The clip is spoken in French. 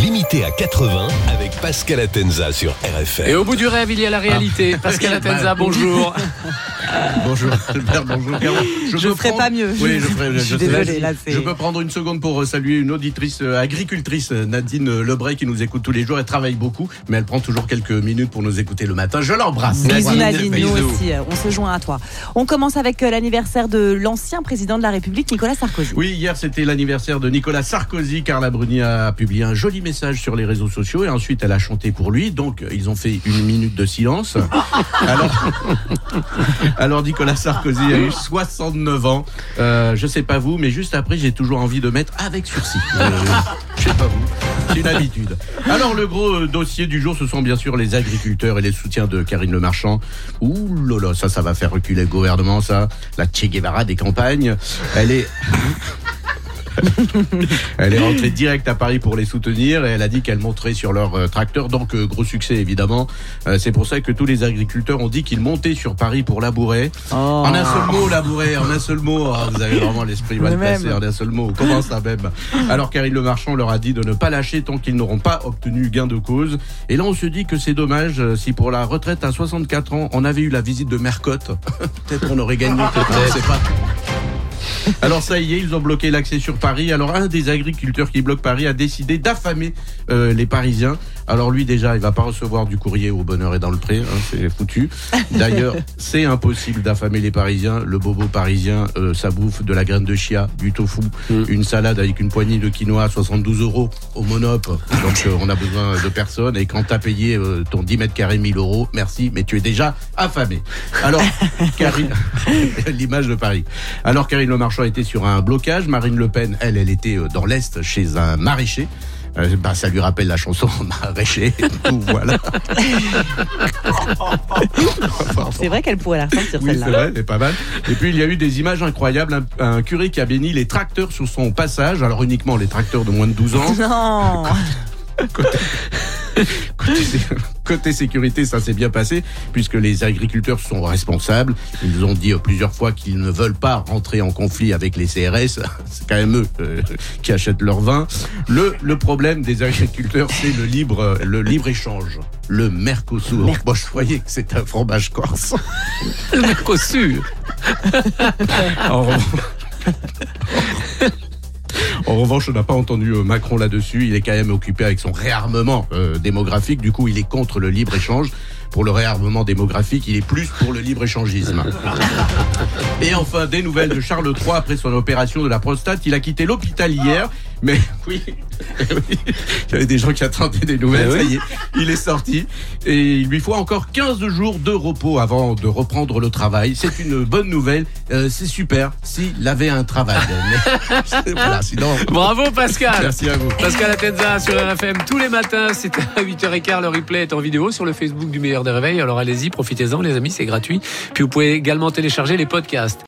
Limité à 80 avec Pascal Atenza sur RFM. Et au bout du rêve, il y a la réalité. Pascal Atenza, bonjour. Bonjour Albert, bonjour Caro. Je peux ferai prendre- pas mieux. Oui, je ferai. Je désolée, là, c'est- Je peux prendre une seconde pour euh, saluer une auditrice euh, agricultrice, euh, Nadine Lebray, qui nous écoute tous les jours. Elle travaille beaucoup, mais elle prend toujours quelques minutes pour nous écouter le matin. Je l'embrasse. Bisous Voilà. Nadine, nous Bisous. aussi, on se joint à toi. On commence avec euh, l'anniversaire de l'ancien président de la République, Nicolas Sarkozy. Oui, hier c'était l'anniversaire de Nicolas Sarkozy. Carla Bruni a publié un joli message sur les réseaux sociaux et ensuite elle a chanté pour lui. Donc ils ont fait une minute de silence. Alors, alors Nicolas Sarkozy a eu 69 ans. Euh, je sais pas vous, mais juste après j'ai toujours envie de mettre avec sursis. Euh, je sais pas vous. C'est une habitude. Alors le gros euh, dossier du jour, ce sont bien sûr les agriculteurs et les soutiens de Karine Le Marchand. Ouh là là, ça, ça va faire reculer le gouvernement, ça. La Che Guevara des campagnes. Elle est elle est rentrée direct à Paris pour les soutenir et elle a dit qu'elle monterait sur leur euh, tracteur. Donc euh, gros succès évidemment. Euh, c'est pour ça que tous les agriculteurs ont dit qu'ils montaient sur Paris pour labourer. Oh. En un seul mot, labourer, en un seul mot. Ah, vous avez vraiment l'esprit mal placé en un seul mot. Comment ça même? Alors Karine Le Marchand leur a dit de ne pas lâcher tant qu'ils n'auront pas obtenu gain de cause. Et là on se dit que c'est dommage si pour la retraite à 64 ans on avait eu la visite de Mercotte. Peut-être on aurait gagné. Peut-être, on sait pas. Alors ça y est, ils ont bloqué l'accès sur Paris. Alors un des agriculteurs qui bloque Paris a décidé d'affamer euh, les Parisiens. Alors lui déjà, il va pas recevoir du courrier au bonheur et dans le pré, hein, c'est foutu. D'ailleurs, c'est impossible d'affamer les Parisiens. Le bobo parisien, euh, ça bouffe de la graine de chia, du tofu, une salade avec une poignée de quinoa à 72 euros au monop. Donc euh, on a besoin de personne. Et quand t'as payé euh, ton 10 mètres carrés 1000 euros, merci, mais tu es déjà affamé. Alors, Karine, l'image de Paris. Alors Karine Le Marchand était sur un blocage. Marine Le Pen, elle, elle était dans l'Est chez un maraîcher. Euh, bah, ça lui rappelle la chanson Maraîcher. Tout, voilà. C'est vrai qu'elle pourrait la ressortir Oui, c'est celle-là. vrai, c'est pas mal. Et puis il y a eu des images incroyables. Un, un curé qui a béni les tracteurs sur son passage. Alors uniquement les tracteurs de moins de 12 ans. Non Côté, côté sécurité, ça s'est bien passé puisque les agriculteurs sont responsables. Ils ont dit euh, plusieurs fois qu'ils ne veulent pas rentrer en conflit avec les CRS. C'est quand même eux euh, qui achètent leur vin. Le, le problème des agriculteurs, c'est le libre, euh, le libre échange, le Mercosur. Bon, je voyais que c'est un fromage corse. Le Mercosur. revanche, en revanche, on n'a pas entendu euh, Macron là-dessus. Il est quand même occupé avec son réarmement euh, démographique. Du coup, il est contre le libre-échange. Pour le réarmement démographique, il est plus pour le libre-échangisme. Et enfin, des nouvelles de Charles III après son opération de la prostate. Il a quitté l'hôpital hier. Mais oui, oui, il y avait des gens qui attendaient des nouvelles. Mais Ça y est, il est sorti. Et il lui faut encore 15 jours de repos avant de reprendre le travail. C'est une bonne nouvelle. Euh, c'est super s'il avait un travail. Mais voilà, sinon. Bravo Pascal. Merci à vous. Pascal Atenza sur RFM tous les matins, c'est à 8h15. Le replay est en vidéo sur le Facebook du meilleur des réveils. Alors allez-y, profitez-en les amis, c'est gratuit. Puis vous pouvez également télécharger les podcasts.